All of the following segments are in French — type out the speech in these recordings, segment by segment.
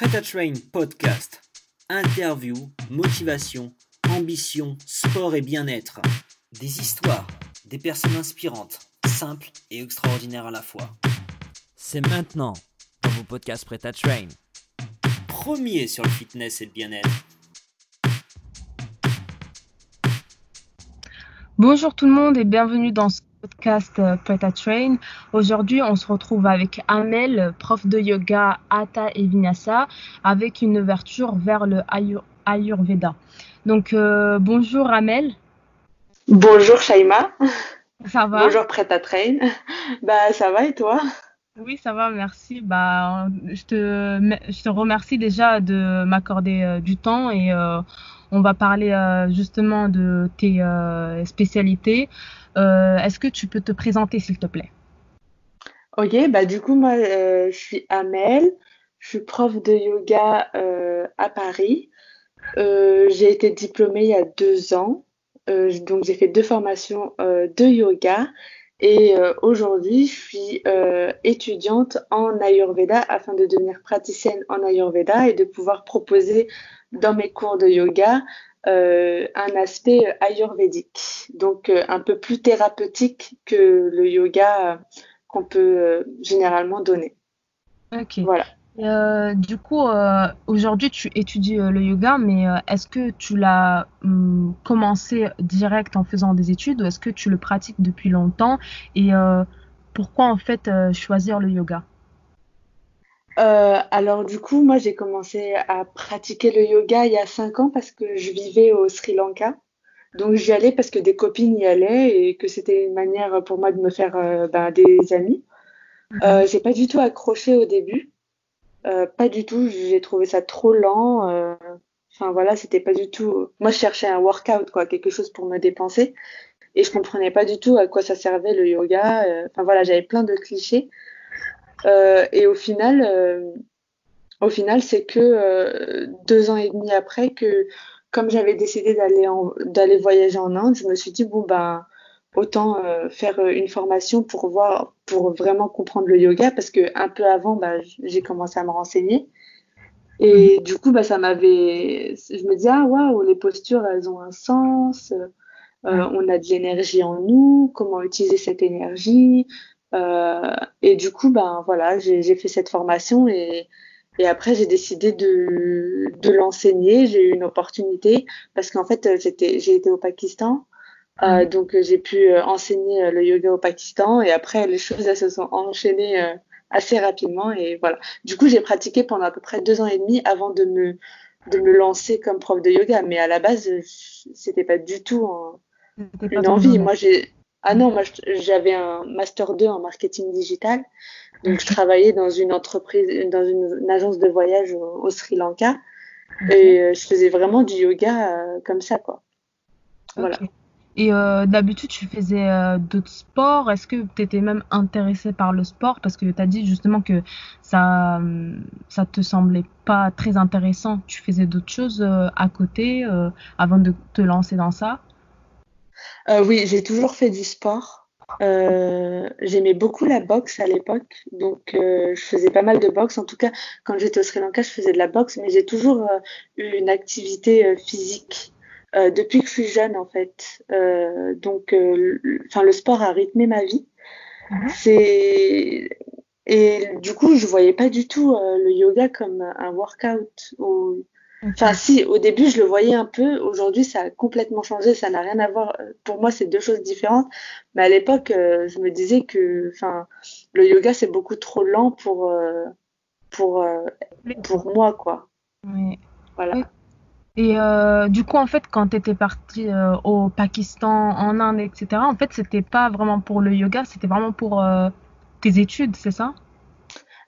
Prêt à Train podcast. Interview, motivation, ambition, sport et bien-être. Des histoires, des personnes inspirantes, simples et extraordinaires à la fois. C'est maintenant dans vos podcasts Prêt à Train. Premier sur le fitness et le bien-être. Bonjour tout le monde et bienvenue dans ce podcast euh, Preta Train. Aujourd'hui, on se retrouve avec Amel, prof de yoga Hatha et Vinyasa, avec une ouverture vers le Ayurveda. Donc, euh, bonjour Amel. Bonjour Shaima. Ça va? Bonjour Preta Train. Bah, ça va et toi? Oui, ça va, merci. Bah, je te, je te remercie déjà de m'accorder euh, du temps et on va parler justement de tes spécialités. Euh, est-ce que tu peux te présenter, s'il te plaît? Ok, bah du coup, moi, euh, je suis Amel, je suis prof de yoga euh, à Paris. j'ai été diplômée il y a deux ans, donc j'ai fait deux formations de yoga. Et aujourd'hui, je suis étudiante en Ayurveda afin de devenir praticienne en Ayurveda et de pouvoir proposer dans mes cours de yoga euh, un aspect ayurvédique, donc euh, un peu plus thérapeutique que le yoga euh, qu'on peut généralement donner. Ok. Voilà. du coup, aujourd'hui, tu étudies le yoga, mais est-ce que tu l'as hum, commencé direct en faisant des études ou est-ce que tu le pratiques depuis longtemps? Et pourquoi en fait choisir le yoga? Euh, alors du coup, moi j'ai commencé à pratiquer le yoga il y a cinq ans parce que je vivais au Sri Lanka. Donc j'y allais parce que des copines y allaient et que c'était une manière pour moi de me faire euh, ben, des amis. Mhm. Euh, j'ai pas du tout accroché au début, euh, pas du tout. J'ai trouvé ça trop lent. Euh, enfin voilà, c'était pas du tout. Moi je cherchais un workout quoi, quelque chose pour me dépenser et je comprenais pas du tout à quoi ça servait le yoga. Enfin voilà, j'avais plein de clichés. Euh, et au final, euh, au final, c'est que euh, deux ans et demi après que, comme j'avais décidé d'aller d'aller voyager en Inde, je me suis dit bon ben autant faire une formation pour voir, pour vraiment comprendre le yoga, parce que un peu avant, bah, j'ai commencé à me renseigner. Et mhm. du coup, bah, ça m'avait, je me disais, ah, waouh, les postures, elles ont un sens, euh, on a de l'énergie en nous, comment utiliser cette énergie, euh, et du coup, ben voilà, j'ai fait cette formation et, et après j'ai décidé de, de l'enseigner. J'ai eu une opportunité parce qu'en fait j'étais j'ai été au Pakistan, euh, donc j'ai pu euh, enseigner le yoga au Pakistan et après les choses elles se sont enchaînées euh, assez rapidement et voilà. Du coup j'ai pratiqué pendant à peu près deux ans et demi avant de me de me lancer comme prof de yoga, mais à la base c'était pas du tout une envie. Moi j'ai ah non, moi j'avais un master 2 en marketing digital. Donc je travaillais dans une entreprise, dans une, agence de voyage au, Sri Lanka. Et euh, je faisais vraiment du yoga euh, comme ça, quoi. Voilà. Et euh, d'habitude, tu faisais d'autres sports? Est-ce que tu étais même intéressé par le sport? Parce que tu as dit justement que ça ça te semblait pas très intéressant. Tu faisais d'autres choses à côté avant de te lancer dans ça? Euh, oui, j'ai toujours fait du sport. Euh, j'aimais beaucoup la boxe à l'époque, donc euh, je faisais pas mal de boxe. En tout cas, quand j'étais au Sri Lanka, je faisais de la boxe, mais j'ai toujours eu une activité physique depuis que je suis jeune, en fait. donc, enfin, le sport a rythmé ma vie. Mhm. C'est et du coup, je voyais pas du tout le yoga comme un workout ou Enfin, si, au début, je le voyais un peu. Aujourd'hui, ça a complètement changé. Ça n'a rien à voir. Pour moi, c'est deux choses différentes. Mais à l'époque, euh, je me disais que, enfin, le yoga, c'est beaucoup trop lent pour, euh, pour, euh, pour moi, quoi. Oui. Voilà. Et du coup, en fait, quand tu étais partie au Pakistan, en Inde, etc., en fait, c'était pas vraiment pour le yoga, c'était vraiment pour tes études, c'est ça?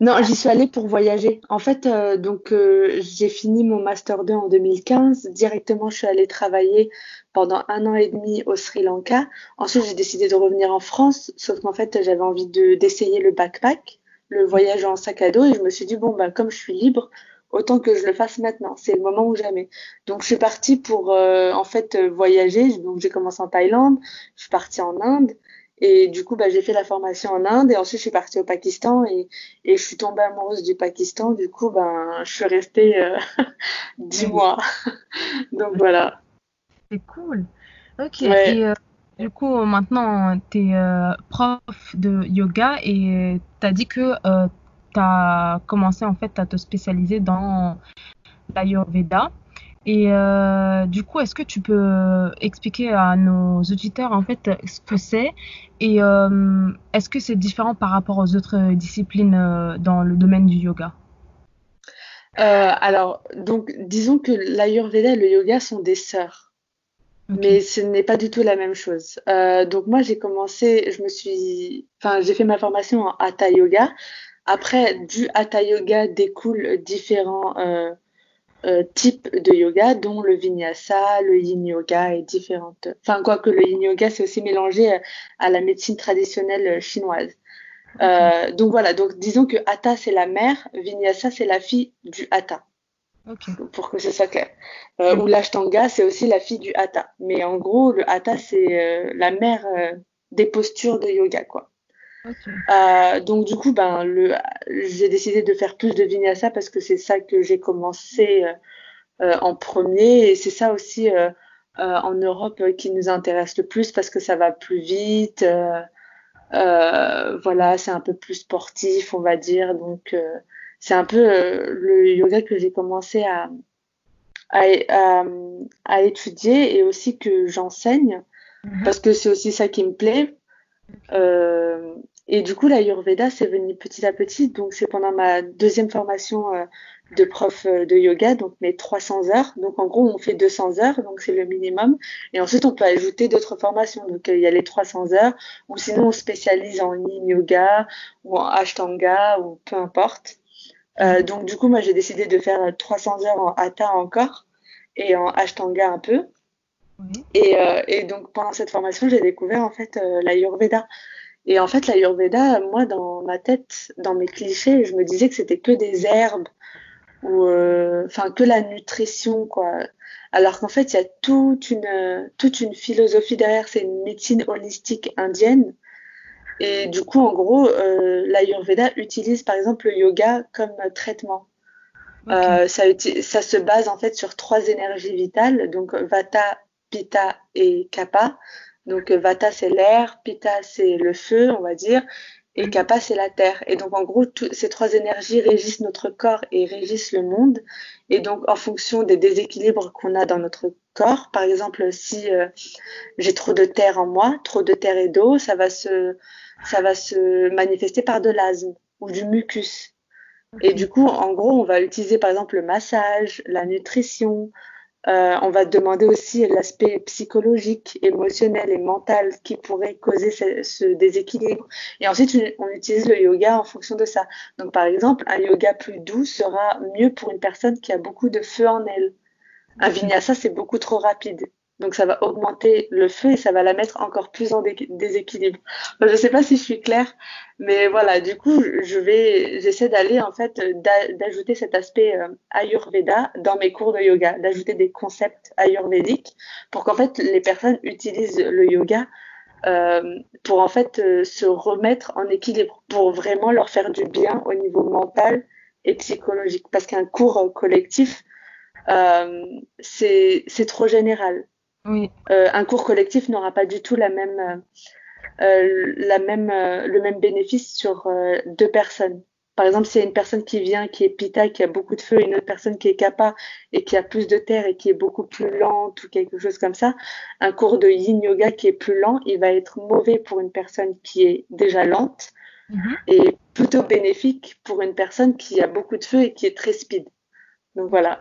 Non, j'y suis allée pour voyager. En fait, euh, donc euh, j'ai fini mon master 2 en 2015. Directement, je suis allée travailler pendant un an et demi au Sri Lanka. Ensuite, j'ai décidé de revenir en France, sauf qu'en fait, j'avais envie de d'essayer le backpack, le voyage en sac à dos, et je me suis dit bon ben comme je suis libre, autant que je le fasse maintenant. C'est le moment ou jamais. Donc, je suis partie pour euh, en fait voyager. Donc, j'ai commencé en Thaïlande, je suis partie en Inde. Et du coup, bah, j'ai fait la formation en Inde et ensuite je suis partie au Pakistan et, et je suis tombée amoureuse du Pakistan. Du coup, ben, je suis restée euh, dix mois. Donc voilà. C'est cool. Ok. Et euh, du coup, maintenant, tu es euh, prof de yoga et tu as dit que tu as commencé en fait à te spécialiser dans l'Ayurveda. Et euh, du coup, est-ce que tu peux expliquer à nos auditeurs en fait ce que c'est et euh, est-ce que c'est différent par rapport aux autres disciplines euh, dans le domaine du yoga? Alors, donc, disons que l'Ayurveda et le yoga sont des sœurs, mais ce n'est pas du tout la même chose. donc moi, j'ai commencé, je me suis, enfin, j'ai fait ma formation en Hatha Yoga. Après, du Hatha Yoga découlent différents euh, types de yoga, dont le vinyasa, le yin yoga et différentes. Enfin, quoique le yin yoga, c'est aussi mélangé à la médecine traditionnelle chinoise. Euh, donc voilà, donc disons que Hatha c'est la mère, Vinyasa c'est la fille du Hatha. Pour que ce soit clair. Euh, Ou l'Ashtanga c'est aussi la fille du Hatha. Mais en gros, le Hatha c'est euh, la mère des postures de yoga, quoi. Euh, donc du coup, ben, le, j'ai décidé de faire plus de vinyasa parce que c'est ça que j'ai commencé euh, euh, en premier et c'est ça aussi en Europe qui nous intéresse le plus parce que ça va plus vite. voilà, c'est un peu plus sportif, on va dire. Donc c'est un peu le yoga que j'ai commencé à, à, à, étudier et aussi que j'enseigne mhm. parce que c'est aussi ça qui me plaît. Euh, et du coup, l'Ayurveda, c'est venu petit à petit. Donc, c'est pendant ma deuxième formation euh, de prof euh, de yoga, donc mes 300 heures. Donc, en gros, on fait 200 heures, donc c'est le minimum. Et ensuite, on peut ajouter d'autres formations. Donc, il y a les 300 heures, ou sinon, on spécialise en yin yoga ou en ashtanga ou peu importe. Euh, donc, du coup, moi, j'ai décidé de faire 300 heures en hatha encore et en ashtanga un peu. Et, euh, et, donc, pendant cette formation, j'ai découvert en fait l'Ayurveda. Et en fait, l'Ayurveda, moi, dans ma tête, dans mes clichés, je me disais que c'était que des herbes ou, euh, enfin, que la nutrition, quoi. Alors qu'en fait, il y a toute une, toute une philosophie derrière. C'est une médecine holistique indienne. Et du coup, en gros, euh, l'Ayurveda utilise par exemple le yoga comme traitement. Euh, ça, ça se base en fait sur trois énergies vitales, donc Vata, Pitta et Kapha. Donc euh, Vata c'est l'air, Pitta c'est le feu, on va dire, et Kapha c'est la terre. Et donc en gros, ces trois énergies régissent notre corps et régissent le monde. Et donc en fonction des déséquilibres qu'on a dans notre corps, par exemple si euh, j'ai trop de terre en moi, trop de terre et d'eau, ça va se ça va se manifester par de l'asthme ou du mucus. Et du coup, en gros, on va utiliser par exemple le massage, la nutrition, euh, on va demander aussi l'aspect psychologique, émotionnel et mental qui pourrait causer ce, déséquilibre. Et ensuite, on utilise le yoga en fonction de ça. Donc, par exemple, un yoga plus doux sera mieux pour une personne qui a beaucoup de feu en elle. Un vinyasa, c'est beaucoup trop rapide. Donc ça va augmenter le feu et ça va la mettre encore plus en déséquilibre. je ne sais pas si je suis claire, mais voilà, du coup, je vais, j'essaie d'aller en fait d'ajouter cet aspect euh, ayurveda dans mes cours de yoga, d'ajouter des concepts ayurvédiques pour qu'en fait les personnes utilisent le yoga euh, pour en fait euh, se remettre en équilibre, pour vraiment leur faire du bien au niveau mental et psychologique. Parce qu'un cours collectif, c'est trop général. Oui. Euh, un cours collectif n'aura pas du tout la même, euh, euh la même, euh, le même bénéfice sur deux personnes. Par exemple, s'il y a une personne qui vient, qui est pita, qui a beaucoup de feu, et une autre personne qui est kappa et qui a plus de terre et qui est beaucoup plus lente ou quelque chose comme ça, un cours de yin yoga qui est plus lent, il va être mauvais pour une personne qui est déjà lente mm-hmm. et plutôt bénéfique pour une personne qui a beaucoup de feu et qui est très speed. Donc voilà.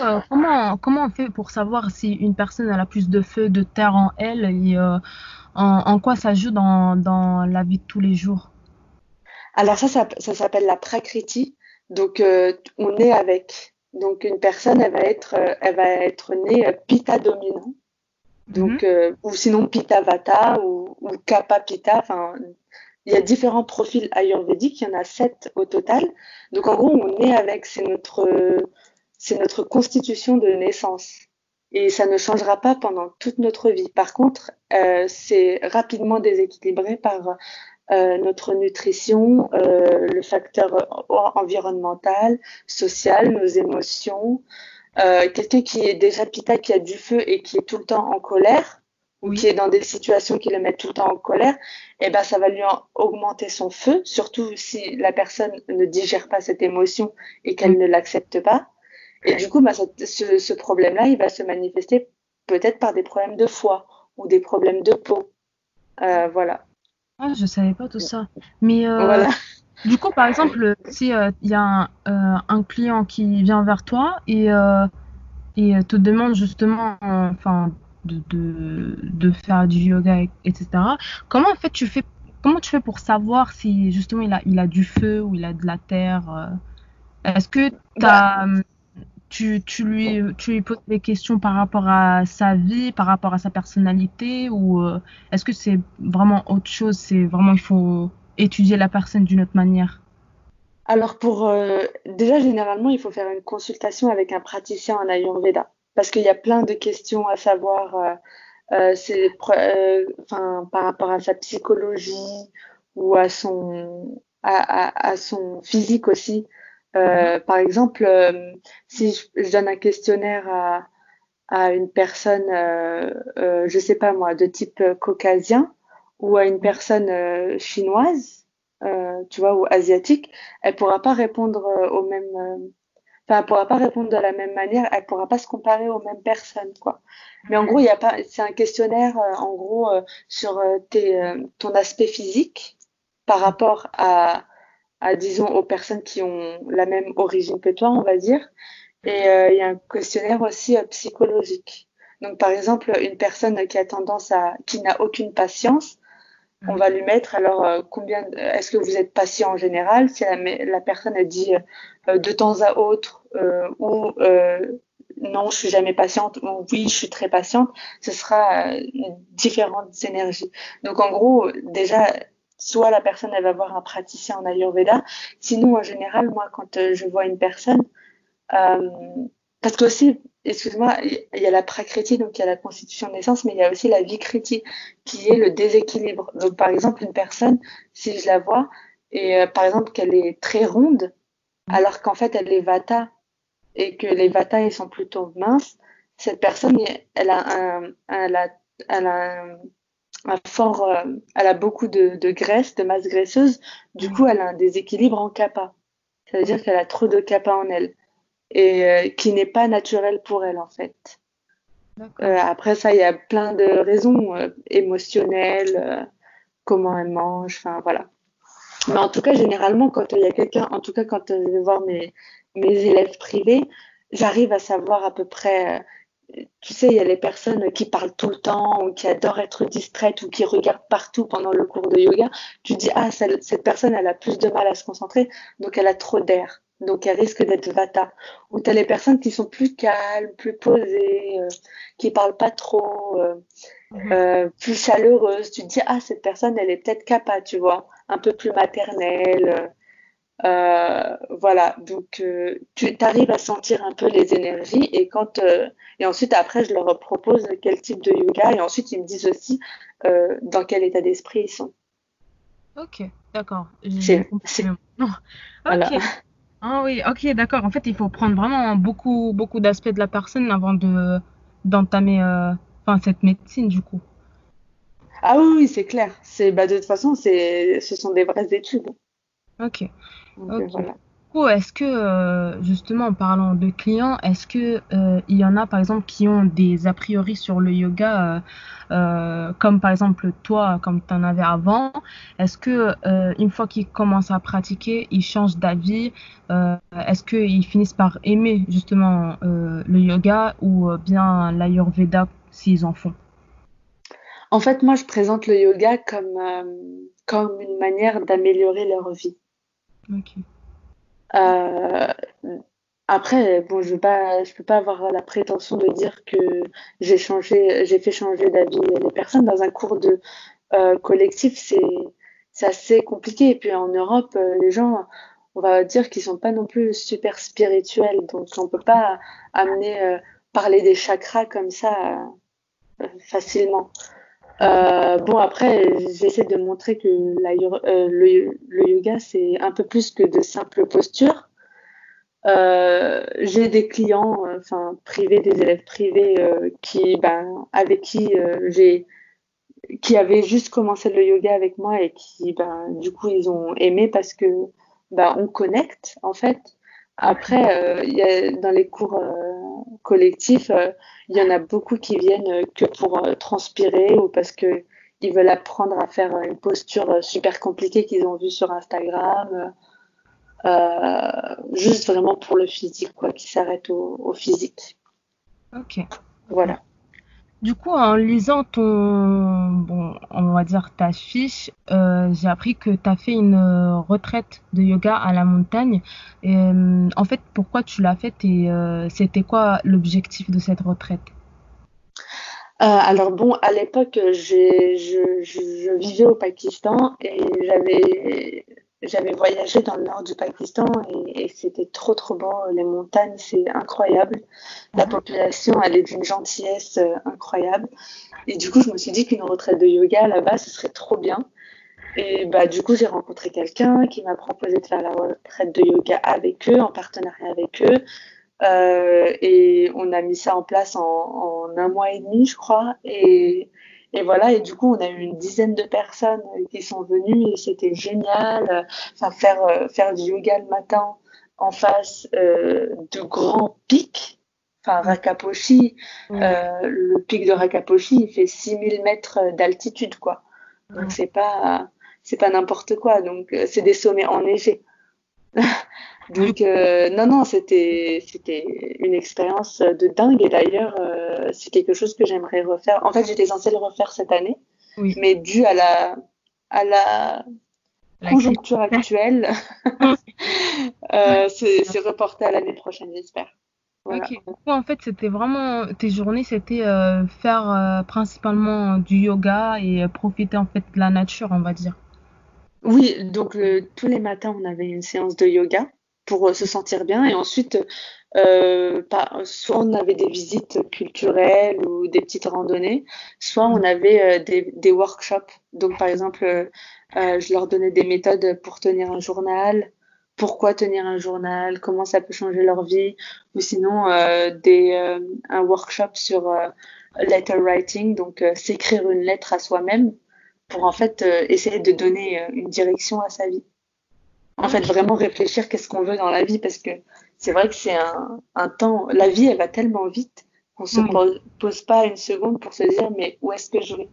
Euh, comment, comment on fait pour savoir si une personne a plus de feu, de terre en elle et euh, en, quoi ça joue dans, dans, la vie de tous les jours? Alors ça, ça, s'appelle la prakriti. Donc euh, on est avec. Donc une personne, elle va être, elle va être née pita dominant. Donc, mhm. ou sinon pita vata ou, ou kappa pita. Enfin, il y a différents profils ayurvédiques, il y en a sept au total. Donc en gros, on est avec, c'est notre, c'est notre constitution de naissance. et ça ne changera pas pendant toute notre vie. Par contre, euh, c'est rapidement déséquilibré par euh, notre nutrition, euh, le facteur environnemental, social, nos émotions. Euh, quelqu'un qui est déjà pita, qui a du feu et qui est tout le temps en colère, ou qui est dans des situations qui le mettent tout le temps en colère, eh ben ça va lui augmenter son feu, surtout si la personne ne digère pas cette émotion et qu'elle ne l'accepte pas. Et du coup, bah, ce, ce problème-là, il va se manifester peut-être par des problèmes de foie ou des problèmes de peau. Euh, voilà. Ah, je savais pas tout ça. Mais euh, voilà. du coup, par exemple, si il euh, y a un, un, client qui vient vers toi et, et te demande justement, enfin, de, de, de, faire du yoga, etc. Comment en fait tu fais, comment tu fais pour savoir si justement il a, il a du feu ou il a de la terre Est-ce que as bah, tu, tu, lui, tu lui poses des questions par rapport à sa vie, par rapport à sa personnalité, ou euh, est-ce que c'est vraiment autre chose C'est vraiment, il faut étudier la personne d'une autre manière? Alors, pour euh, déjà, généralement, il faut faire une consultation avec un praticien en Ayurveda, parce qu'il y a plein de questions à savoir. Euh, c'est enfin par rapport à sa psychologie ou à son à, à, à son physique aussi euh, par exemple, euh, si je, donne un questionnaire à, à une personne, euh, euh, je sais pas moi, de type caucasien ou à une personne chinoise, tu vois, ou asiatique, elle pourra pas répondre au même, enfin, elle pourra pas répondre de la même manière, elle pourra pas se comparer aux mêmes personnes, quoi. Mais en gros, il y a pas, c'est un questionnaire, en gros, sur tes, ton aspect physique par rapport à à, disons, aux personnes qui ont la même origine que toi, on va dire. Et euh, il y a un questionnaire aussi euh, psychologique. Donc, par exemple, une personne qui a tendance à, qui n'a aucune patience, on va lui mettre alors euh, combien, est-ce que vous êtes patient en général Si la, la personne a dit de temps à autre ou non, je suis jamais patiente ou oui, je suis très patiente, ce sera différentes énergies. Donc, en gros, déjà, soit la personne elle va voir un praticien en Ayurveda. Sinon, en général, moi, quand euh, je vois une personne, euh, parce que aussi, excuse-moi, il y a la prakriti, donc il y a la constitution de naissance, mais il y a aussi la vikriti, qui est le déséquilibre. Donc, par exemple, une personne, si je la vois, et euh, par exemple qu'elle est très ronde, alors qu'en fait elle est vata, et que les vata ils sont plutôt minces, cette personne, elle a un, elle a, elle a un, un fort, euh, elle a beaucoup de, de, graisse, de masse graisseuse. Du coup, elle a un déséquilibre en kappa. Ça veut dire qu'elle a trop de kappa en elle et euh, qui n'est pas naturel pour elle en fait. Euh, après ça, il y a plein de raisons émotionnelles, comment elle mange, enfin voilà. Mais en tout cas, généralement, quand il y a quelqu'un, en tout cas quand je vais voir mes, mes élèves privés, j'arrive à savoir à peu près tu sais, il y a les personnes qui parlent tout le temps ou qui adorent être distraites ou qui regardent partout pendant le cours de yoga. Tu dis, ah, cette personne, elle a plus de mal à se concentrer, donc elle a trop d'air. Donc elle risque d'être vata. Ou tu as les personnes qui sont plus calmes, plus posées, euh, qui parlent pas trop, euh, mhm. euh, plus chaleureuses. Tu te dis, ah, cette personne, elle est peut-être capable, tu vois, un peu plus maternelle. Euh, voilà, donc tu arrives à sentir un peu les énergies et quand et ensuite après je leur propose quel type de yoga et ensuite ils me disent aussi dans quel état d'esprit ils sont. Ok, d'accord. C'est voilà. Ah oui, ok, d'accord. En fait, il faut prendre vraiment beaucoup beaucoup d'aspects de la personne avant de d'entamer enfin cette médecine du coup. Ah oui, oui c'est clair. C'est bah de toute façon c'est ce sont des vraies études. Ok. Euh, est-ce que, euh, justement, en parlant de clients, est-ce que euh, il y en a, par exemple, qui ont des a priori sur le yoga, comme par exemple toi, comme tu en avais avant? Est-ce que une fois qu'ils commencent à pratiquer, ils changent d'avis Est-ce qu'ils finissent par aimer justement le yoga ou bien l'ayurveda s'ils en font? En fait, moi, je présente le yoga comme, comme une manière d'améliorer leur vie. Euh, après, bon, je ne peux pas avoir la prétention de dire que j'ai changé, j'ai fait changer d'avis les personnes dans un cours de euh, collectif. C'est, assez compliqué. Et puis en Europe, euh, les gens, on va dire qu'ils sont pas non plus super spirituels. Donc on peut pas amener parler des chakras comme ça euh, facilement. Euh, bon, après, j'essaie de montrer que euh, le, le, yoga, c'est un peu plus que de simples postures. Euh, j'ai des clients, enfin privés, des élèves privés, qui, ben, avec qui j'ai, qui avaient juste commencé le yoga avec moi et qui, ben, du coup, ils ont aimé parce que, ben, on connecte en fait. Après, y a, dans les cours collectifs, il y en a beaucoup qui viennent euh, que pour euh, transpirer ou parce que ils veulent apprendre à faire une posture euh, super compliquée qu'ils ont vue sur Instagram. juste vraiment pour le physique, quoi, qui s'arrête au, physique. Ok. Voilà. Du coup, en lisant ton, bon, on va dire ta fiche, j'ai appris que tu as fait une retraite de yoga à la montagne. Et, en fait, pourquoi tu l'as faite et c'était quoi l'objectif de cette retraite? Euh, alors bon, à l'époque, je, vivais au Pakistan et j'avais j'avais voyagé dans le nord du Pakistan et, c'était trop trop beau. Les montagnes, c'est incroyable. La population, elle est d'une gentillesse euh, incroyable. Et du coup, je me suis dit qu'une retraite de yoga là-bas, ce serait trop bien. Et bah du coup, j'ai rencontré quelqu'un qui m'a proposé de faire la retraite de yoga avec eux, en partenariat avec eux. Euh, et on a mis ça en place en, un mois et demi, je crois. Et, et, voilà, et du coup, on a eu une dizaine de personnes qui sont venues et c'était génial. Enfin, faire, euh, faire du yoga le matin en face euh, de grands pics. Enfin, Rakaposhi, le pic de Rakaposhi, il fait 6000 mètres d'altitude, quoi. Donc, c'est pas, c'est pas n'importe quoi. Donc, c'est des sommets enneigés. Donc euh, non non c'était c'était une expérience de dingue et d'ailleurs euh, c'est quelque chose que j'aimerais refaire. En fait j'étais censée le refaire cette année, mais dû à la à la, conjoncture actuelle, euh, c'est reporté à l'année prochaine j'espère. Ok. en fait c'était vraiment tes journées c'était faire principalement du yoga et profiter en fait de la nature on va dire. Oui, donc tous les matins, on avait une séance de yoga pour euh, se sentir bien. Et ensuite, euh, soit on avait des visites culturelles ou des petites randonnées, soit on avait euh, des, des, workshops. Donc, par exemple, euh, je leur donnais des méthodes pour tenir un journal, pourquoi tenir un journal, comment ça peut changer leur vie, ou sinon des, un workshop sur letter writing, donc s'écrire une lettre à soi-même pour en fait essayer de donner une direction à sa vie en fait, vraiment réfléchir qu'est-ce qu'on veut dans la vie parce que c'est vrai que c'est un, un, temps, la vie, elle va tellement vite qu'on se pose, pas une seconde pour se dire mais où est-ce que je vais?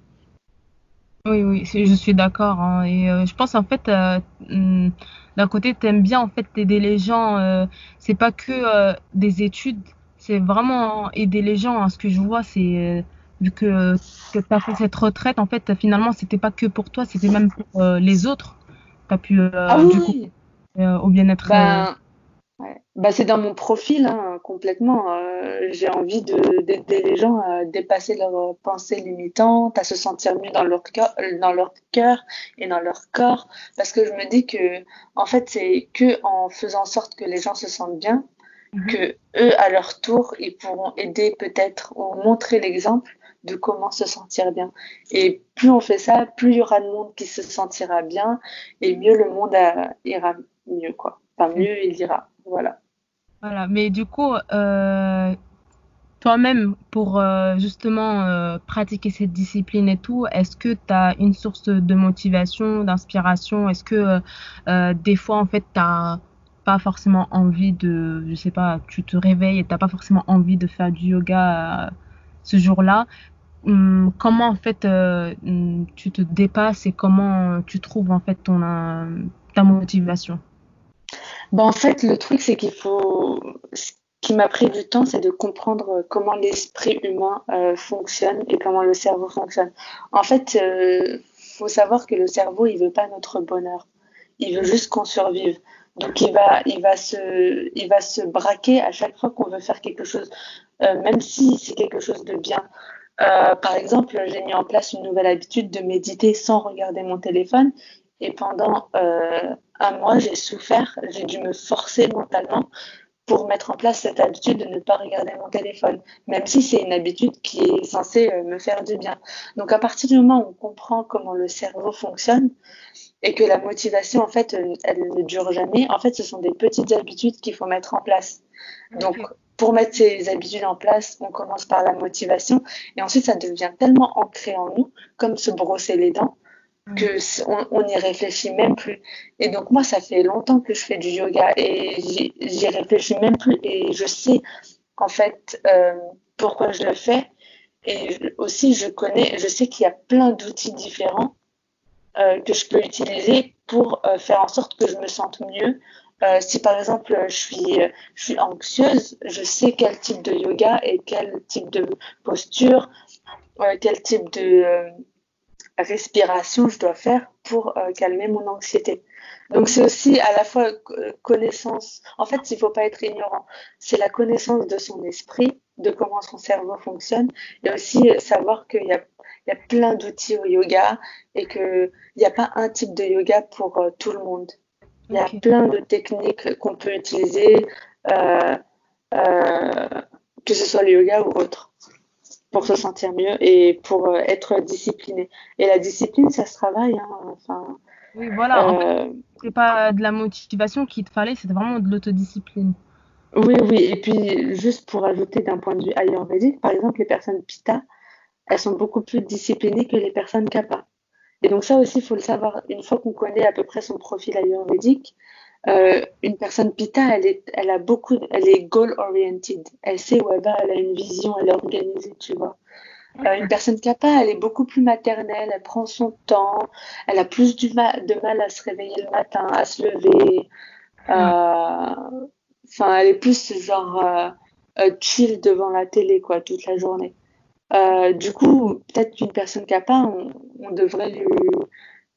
Oui, oui, je suis d'accord. Hein. et euh, je pense en fait, euh, hmm, d'un côté, tu aimes bien en fait aider les gens. Euh, c'est pas que des études, c'est vraiment aider les gens. Hein. Ce que je vois, c'est vu que, que tu as fait cette retraite, en fait, finalement, c'était pas que pour toi, c'était même pour les autres. Tu as pu, ah, oui. du coup, euh, au bien-être ben, euh, bah, c'est dans mon profil hein, complètement. Euh, j'ai envie d'aider les gens à dépasser leurs pensées limitantes, à se sentir mieux dans leur cœur, dans leur cœur et dans leur corps, parce que je me dis que en fait c'est que en faisant en sorte que les gens se sentent bien, mhm. que eux à leur tour ils pourront aider peut-être ou montrer l'exemple de comment se sentir bien. Et plus on fait ça, plus il y aura de monde qui se sentira bien et mieux le monde ira mieux, quoi. Enfin, mieux il ira. Voilà. Voilà, mais du coup, euh, toi-même, pour euh, justement euh, pratiquer cette discipline et tout, est-ce que tu as une source de motivation, d'inspiration? Est-ce que des fois, en fait, tu n'as pas forcément envie de, je sais pas, tu te réveilles et tu n'as pas forcément envie de faire du yoga ce jour-là hum, comment en fait hum, tu te dépasses et comment tu trouves en fait ton ta motivation? Ben, En fait, le truc, c'est qu'il faut. Ce qui m'a pris du temps, c'est de comprendre comment l'esprit humain euh, fonctionne et comment le cerveau fonctionne. En fait, euh, faut savoir que le cerveau, il veut pas notre bonheur. Il veut juste qu'on survive. Donc, il va, il, va se, il va se braquer à chaque fois qu'on veut faire quelque chose, euh, même si c'est quelque chose de bien. par exemple, j'ai mis en place une nouvelle habitude de méditer sans regarder mon téléphone. Et pendant euh, un mois, j'ai souffert, j'ai dû me forcer mentalement pour mettre en place cette habitude de ne pas regarder mon téléphone, même si c'est une habitude qui est censée euh, me faire du bien. Donc à partir du moment où on comprend comment le cerveau fonctionne et que la motivation, en fait, elle ne dure jamais, en fait, ce sont des petites habitudes qu'il faut mettre en place. Donc, pour mettre ces habitudes en place, on commence par la motivation et ensuite ça devient tellement ancré en nous, comme se brosser les dents, que on n'y réfléchit même plus. Et donc moi, ça fait longtemps que je fais du yoga et j'y réfléchis même plus et je sais en fait euh, pourquoi je le fais. Et aussi, je connais, je sais qu'il y a plein d'outils différents euh, que je peux utiliser pour euh, faire en sorte que je me sente mieux. Si par exemple je suis, je suis anxieuse, je sais quel type de yoga et quel type de posture, quel type de respiration je dois faire pour euh, calmer mon anxiété. Donc c'est aussi à la fois euh, connaissance. En fait, il faut pas être ignorant. C'est la connaissance de son esprit, de comment son cerveau fonctionne, et aussi savoir qu'il y a, il y a plein d'outils au yoga et qu'il n'y a pas un type de yoga pour euh, tout le monde. Il y a plein de techniques qu'on peut utiliser, euh, que ce soit le yoga ou autre pour se sentir mieux et pour euh, être discipliné. Et la discipline, ça se travaille. Hein, enfin, oui, voilà. Euh... C'est pas de la motivation qu'il te fallait, c'est vraiment de l'autodiscipline. Oui, oui. Et puis, juste pour ajouter d'un point de vue ayurvédique, par exemple, les personnes Pitta, elles sont beaucoup plus disciplinées que les personnes Kappa. Et donc ça aussi, il faut le savoir. Une fois qu'on connaît à peu près son profil ayurvédique, euh, une personne Pita, elle, est, elle a beaucoup, elle est goal-oriented. Elle sait où elle va, elle a une vision, elle est organisée, tu vois. Euh, une personne Kappa, elle est beaucoup plus maternelle, elle prend son temps, elle a plus du de mal à se réveiller le matin, à se lever. Euh, enfin, elle est plus genre euh, chill devant la télé, quoi, toute la journée. Du coup, peut-être qu'une personne Kappa, on, on devrait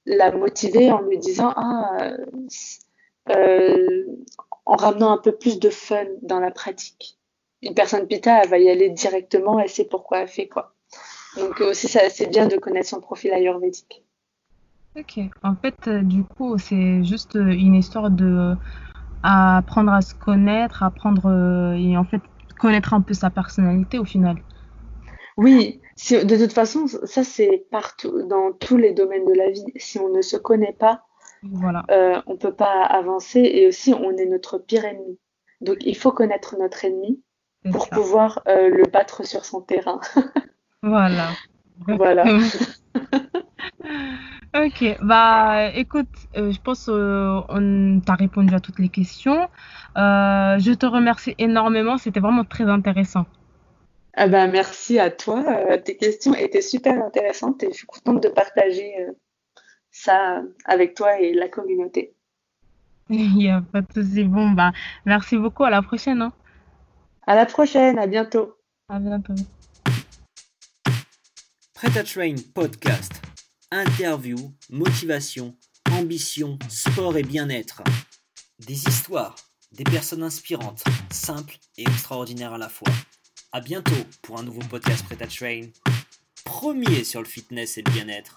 la motiver en lui disant, ah, euh, en ramenant un peu plus de fun dans la pratique. Une personne pita, elle va y aller directement, elle sait pourquoi elle fait quoi. Donc euh, aussi, c'est bien de connaître son profil ayurvédique. Ok. En fait, euh, du coup, c'est juste une histoire de apprendre à se connaître, apprendre et en fait connaître un peu sa personnalité au final. Oui, de toute façon, ça c'est partout dans tous les domaines de la vie. Si on ne se connaît pas, voilà. Euh, on peut pas avancer et aussi on est notre pire ennemi. Donc il faut connaître notre ennemi pour pouvoir euh, le battre sur son terrain. voilà. Voilà. ok, bah écoute, euh, je pense on t'a répondu à toutes les questions. je te remercie énormément, c'était vraiment très intéressant. Ah bah, merci à toi, tes questions étaient super intéressantes et je suis contente de partager ça avec toi et la communauté. Il n'y a pas de souci. Bon, bah, merci beaucoup. À la prochaine. Hein. À la prochaine. À bientôt. À bientôt. Prêt à Train podcast. Interview, motivation, ambition, sport et bien-être. Des histoires, des personnes inspirantes, simples et extraordinaires à la fois. À bientôt pour un nouveau podcast Prêt à Train. Premier sur le fitness et le bien-être.